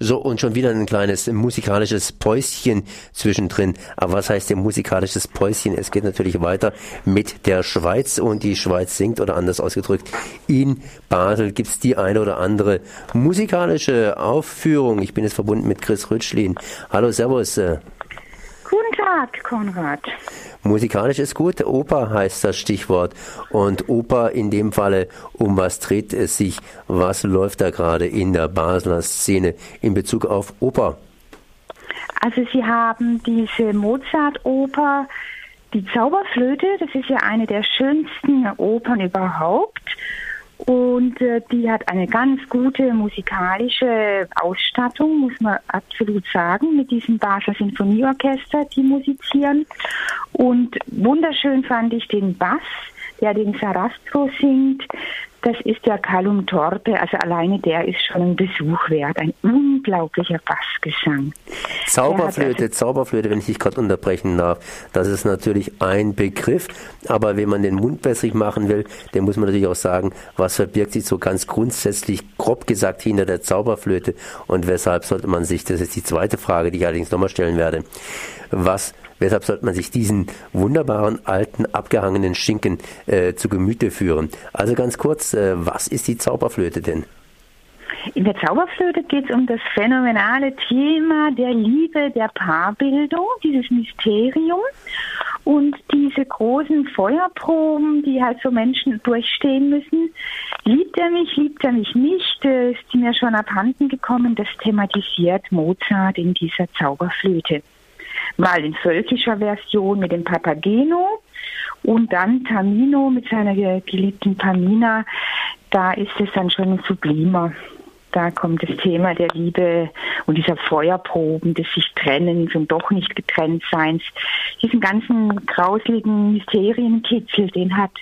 So, und schon wieder ein kleines musikalisches Päuschen zwischendrin. Aber was heißt denn musikalisches Päuschen? Es geht natürlich weiter mit der Schweiz und die Schweiz singt oder anders ausgedrückt. In Basel gibt's die eine oder andere musikalische Aufführung. Ich bin jetzt verbunden mit Chris Rütschlin. Hallo, Servus. Guten Tag, Konrad. Musikalisch ist gut, Oper heißt das Stichwort. Und Oper in dem Falle, um was dreht es sich? Was läuft da gerade in der Basler Szene in Bezug auf Oper? Also Sie haben diese Mozart-Oper, die Zauberflöte, das ist ja eine der schönsten Opern überhaupt. Und äh, die hat eine ganz gute musikalische Ausstattung, muss man absolut sagen, mit diesem Basler Sinfonieorchester, die musizieren. Und wunderschön fand ich den Bass, der den Sarastro singt. Das ist der Calum Torpe, also alleine der ist schon ein Besuch wert. Ein unglaublicher Bassgesang. Zauberflöte, also Zauberflöte, wenn ich dich gerade unterbrechen darf, das ist natürlich ein Begriff, aber wenn man den Mund wässrig machen will, dann muss man natürlich auch sagen, was verbirgt sich so ganz grundsätzlich, grob gesagt, hinter der Zauberflöte und weshalb sollte man sich, das ist die zweite Frage, die ich allerdings nochmal stellen werde, was Weshalb sollte man sich diesen wunderbaren, alten, abgehangenen Schinken äh, zu Gemüte führen? Also ganz kurz, äh, was ist die Zauberflöte denn? In der Zauberflöte geht es um das phänomenale Thema der Liebe, der Paarbildung, dieses Mysterium und diese großen Feuerproben, die halt so Menschen durchstehen müssen. Liebt er mich, liebt er mich nicht, äh, ist mir schon abhanden gekommen. Das thematisiert Mozart in dieser Zauberflöte mal in völkischer Version mit dem Papageno und dann Tamino mit seiner geliebten Pamina. Da ist es dann schon sublimer. Da kommt das Thema der Liebe und dieser Feuerproben, des sich Trennens und doch nicht getrennt Seins. Diesen ganzen grauseligen Mysterienkitzel, den hat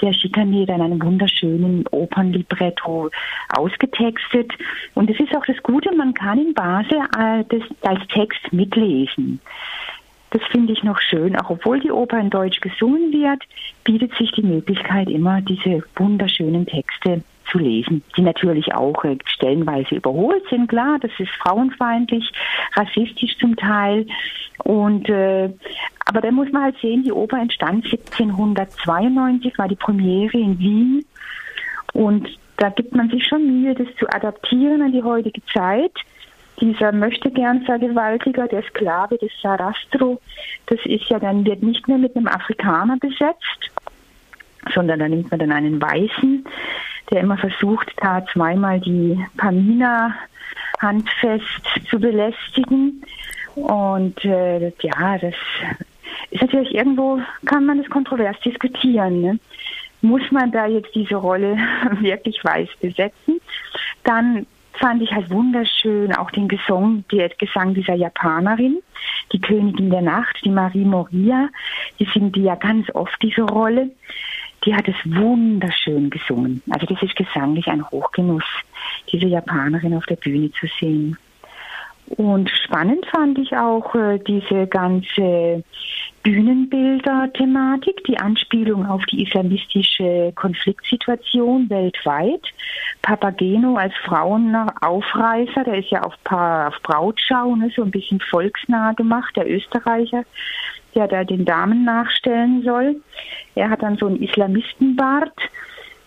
der Schikanet in einem wunderschönen Opernlibretto ausgetextet. Und es ist auch das Gute, man kann in Basel äh, das als Text mitlesen. Das finde ich noch schön. Auch obwohl die Oper in Deutsch gesungen wird, bietet sich die Möglichkeit immer, diese wunderschönen Texte zu lesen, die natürlich auch äh, stellenweise überholt sind. Klar, das ist frauenfeindlich, rassistisch zum Teil. Und äh, aber da muss man halt sehen, die Oper entstand 1792, war die Premiere in Wien. Und da gibt man sich schon Mühe, das zu adaptieren an die heutige Zeit dieser möchte gern Vergewaltiger, der Sklave des Sarastro, das ist ja dann, wird nicht mehr mit einem Afrikaner besetzt, sondern da nimmt man dann einen Weißen, der immer versucht, da zweimal die Pamina handfest zu belästigen. Und äh, ja, das ist natürlich irgendwo, kann man das kontrovers diskutieren. Ne? Muss man da jetzt diese Rolle wirklich weiß besetzen? Dann fand ich halt wunderschön, auch den Gesang, der Gesang dieser Japanerin, die Königin der Nacht, die Marie Moria, die singt ja ganz oft diese Rolle. Die hat es wunderschön gesungen. Also das ist gesanglich ein Hochgenuss, diese Japanerin auf der Bühne zu sehen. Und spannend fand ich auch äh, diese ganze Bühnenbilder-Thematik, die Anspielung auf die islamistische Konfliktsituation weltweit. Papageno als Frauenaufreißer, der ist ja auf, pa auf Brautschau, ne, so ein bisschen volksnah gemacht, der Österreicher, der da den Damen nachstellen soll. Er hat dann so einen Islamistenbart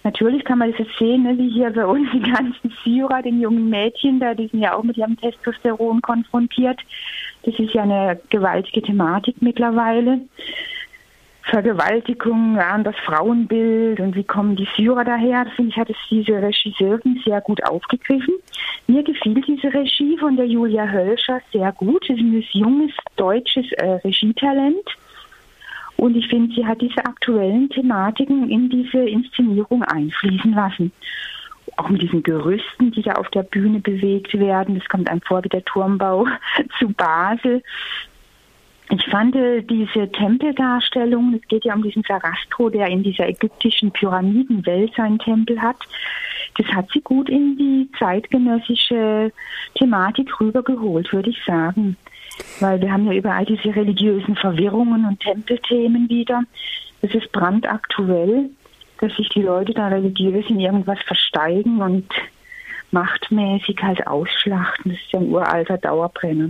Natürlich kann man das jetzt sehen, ne, wie hier bei uns die ganzen Syrer, den jungen Mädchen, da, die sind ja auch mit ihrem Testosteron konfrontiert. Das ist ja eine gewaltige Thematik mittlerweile. Vergewaltigung, ja, das Frauenbild und wie kommen die Syrer daher. Das finde ich, hat es diese Regisseurin sehr gut aufgegriffen. Mir gefiel diese Regie von der Julia Hölscher sehr gut. Sie ist ein junges deutsches äh, Regietalent und ich finde, sie hat diese aktuellen Thematiken in diese Inszenierung einfließen lassen. Auch mit diesen Gerüsten, die da auf der Bühne bewegt werden. Das kommt einem vor wie der Turmbau zu Basel. Ich fand äh, diese Tempeldarstellung, es geht ja um diesen Sarastro, der in dieser ägyptischen Pyramidenwelt seinen Tempel hat, das hat sie gut in die zeitgenössische Thematik rübergeholt, würde ich sagen. Weil wir haben ja überall diese religiösen Verwirrungen und Tempelthemen wieder. Es ist brandaktuell, dass sich die Leute da religiös in irgendwas versteigen und machtmäßig halt ausschlachten. Das ist ja ein uralter Dauerbrenner.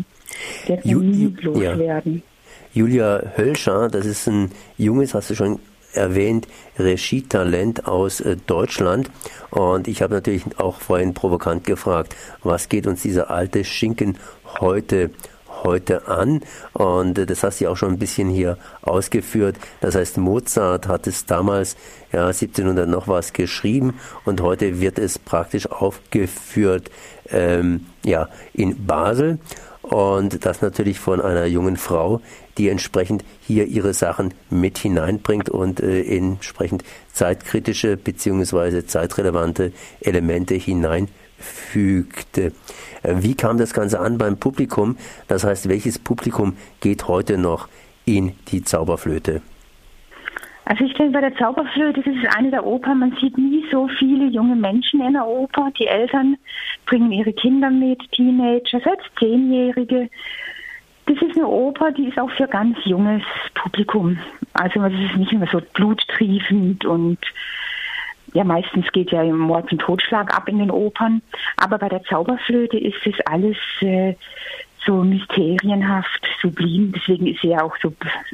Der kann nie loswerden. Ja. Julia Hölscher, das ist ein junges, hast du schon erwähnt, Regietalent aus äh, Deutschland. Und ich habe natürlich auch vorhin provokant gefragt, was geht uns dieser alte Schinken heute heute an. Und äh, das hast du auch schon ein bisschen hier ausgeführt. Das heißt, Mozart hat es damals, ja, 1700 noch was geschrieben und heute wird es praktisch aufgeführt, ähm, ja, in Basel. Und das natürlich von einer jungen Frau, die entsprechend hier ihre Sachen mit hineinbringt und äh, entsprechend zeitkritische bzw. zeitrelevante Elemente hineinfügte. Äh, wie kam das Ganze an beim Publikum? Das heißt, welches Publikum geht heute noch in die Zauberflöte? Also ich denke, bei der Zauberflöte, das ist eine der Opern, man sieht nie so viele junge Menschen in der Oper. Die Eltern bringen ihre Kinder mit, Teenager, selbst Zehnjährige. Das ist eine Oper, die ist auch für ganz junges Publikum. Also es ist nicht immer so bluttriefend und ja, meistens geht ja Mord und Totschlag ab in den Opern. Aber bei der Zauberflöte ist es alles äh, so mysterienhaft, sublim. Deswegen ist sie ja auch so,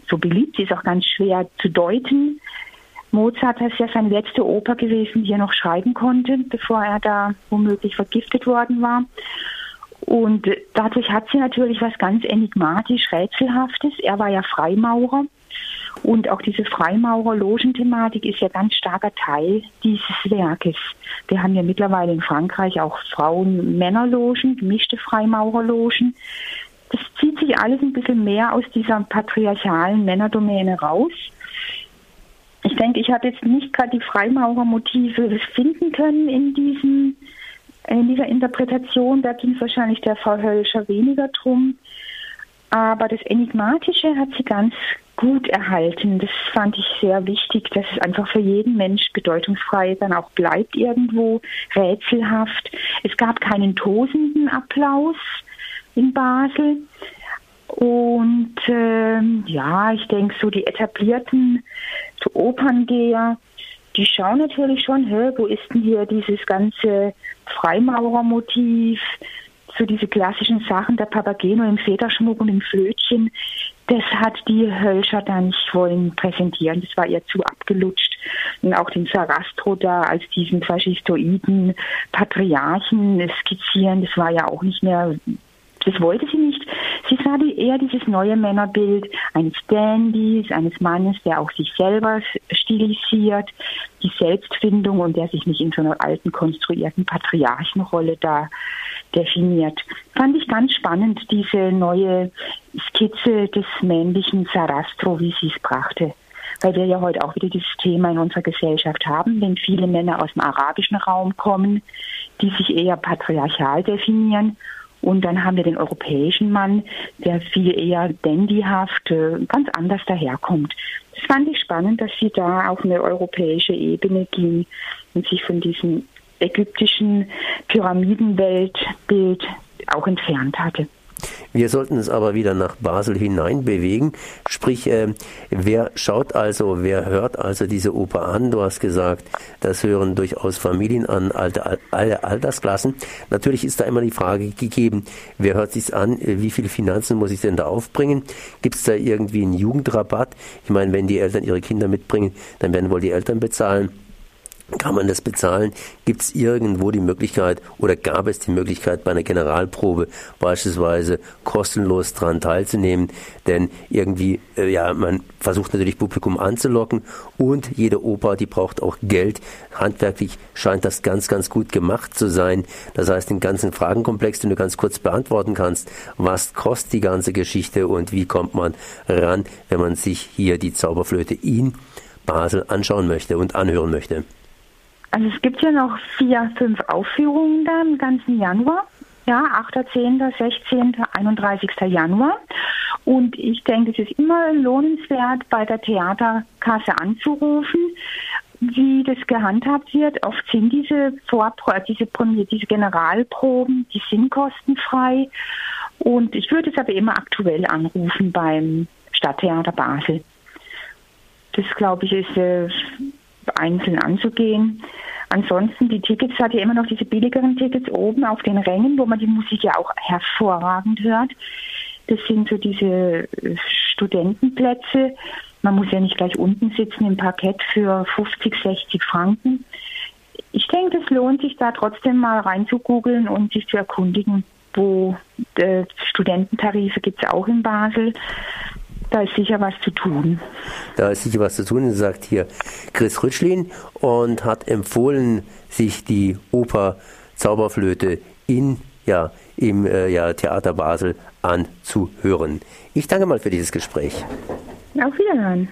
so beliebt. Sie ist auch ganz schwer zu deuten. Mozart ist ja seine letzte Oper gewesen, die er noch schreiben konnte, bevor er da womöglich vergiftet worden war. Und dadurch hat sie natürlich was ganz enigmatisch Rätselhaftes. Er war ja Freimaurer und auch diese Freimaurer-Logenthematik ist ja ganz starker Teil dieses Werkes. Wir haben ja mittlerweile in Frankreich auch Frauen-Männerlogen, gemischte Freimaurerlogen. Das zieht sich alles ein bisschen mehr aus dieser patriarchalen Männerdomäne raus. Ich denke, ich habe jetzt nicht gerade die Freimaurermotive finden können in diesem in dieser Interpretation. Da ging es wahrscheinlich der Frau Hölscher weniger drum. Aber das Enigmatische hat sie ganz gut erhalten. Das fand ich sehr wichtig, dass es einfach für jeden Mensch bedeutungsfrei dann auch bleibt irgendwo, rätselhaft. Es gab keinen tosenden Applaus in Basel. Und ähm, ja, ich denke, so die etablierten so Operngeher, die schauen natürlich schon, hä, wo ist denn hier dieses ganze Freimaurermotiv, so diese klassischen Sachen, der Papageno im Federschmuck und im Flötchen, das hat die Hölscher da nicht wollen präsentieren. Das war ihr zu abgelutscht. Und auch den Sarastro da als diesen faschistoiden Patriarchen skizzieren, das war ja auch nicht mehr das wollte sie nicht. Sie sah eher dieses neue Männerbild eines Dandys, eines Mannes, der auch sich selber stilisiert, die Selbstfindung und der sich nicht in so einer alten konstruierten Patriarchenrolle da definiert. Fand ich ganz spannend, diese neue Skizze des männlichen Sarastro, wie sie es brachte. Weil wir ja heute auch wieder dieses Thema in unserer Gesellschaft haben, wenn viele Männer aus dem arabischen Raum kommen, die sich eher patriarchal definieren und dann haben wir den europäischen Mann, der viel eher dandyhaft, äh, ganz anders daherkommt. Das fand ich spannend, dass sie da auf eine europäische Ebene ging und sich von diesem ägyptischen Pyramidenweltbild auch entfernt hatte. Wir sollten es aber wieder nach Basel hinein bewegen. Sprich, äh, wer schaut also, wer hört also diese Oper an? Du hast gesagt, das hören durchaus Familien an, alte, alle Altersklassen. Natürlich ist da immer die Frage gegeben, wer hört sich's an? Wie viele Finanzen muss ich denn da aufbringen? Gibt es da irgendwie einen Jugendrabatt? Ich meine, wenn die Eltern ihre Kinder mitbringen, dann werden wohl die Eltern bezahlen. Kann man das bezahlen? Gibt es irgendwo die Möglichkeit oder gab es die Möglichkeit bei einer Generalprobe beispielsweise kostenlos daran teilzunehmen? Denn irgendwie, äh, ja, man versucht natürlich Publikum anzulocken und jede Oper, die braucht auch Geld. Handwerklich scheint das ganz, ganz gut gemacht zu sein. Das heißt, den ganzen Fragenkomplex, den du ganz kurz beantworten kannst, was kostet die ganze Geschichte und wie kommt man ran, wenn man sich hier die Zauberflöte in Basel anschauen möchte und anhören möchte? Also es gibt ja noch vier, fünf Aufführungen da im ganzen Januar. Ja, 8., 10., 16., 31. Januar. Und ich denke, es ist immer lohnenswert, bei der Theaterkasse anzurufen, wie das gehandhabt wird. Oft sind diese Vorpro diese, diese Generalproben, die sind kostenfrei. Und ich würde es aber immer aktuell anrufen beim Stadttheater Basel. Das, glaube ich, ist äh, einzeln anzugehen. ansonsten, die Tickets hat ja immer noch diese billigeren Tickets oben auf den Rängen, wo man die Musik ja auch hervorragend hört. Das sind so diese äh, Studentenplätze. Man muss ja nicht gleich unten sitzen im Parkett für 50, 60 Franken. Ich denke, es lohnt sich da trotzdem mal reinzugoogeln und sich zu erkundigen, wo äh, Studententarife gibt es auch in Basel. Da ist sicher was zu tun. Da ist sicher was zu tun, sagt hier Chris Rütschlin und hat empfohlen, sich die Oper Zauberflöte in ja, im äh, ja, Theater Basel anzuhören. Ich danke mal für dieses Gespräch. Auf Wiederhören.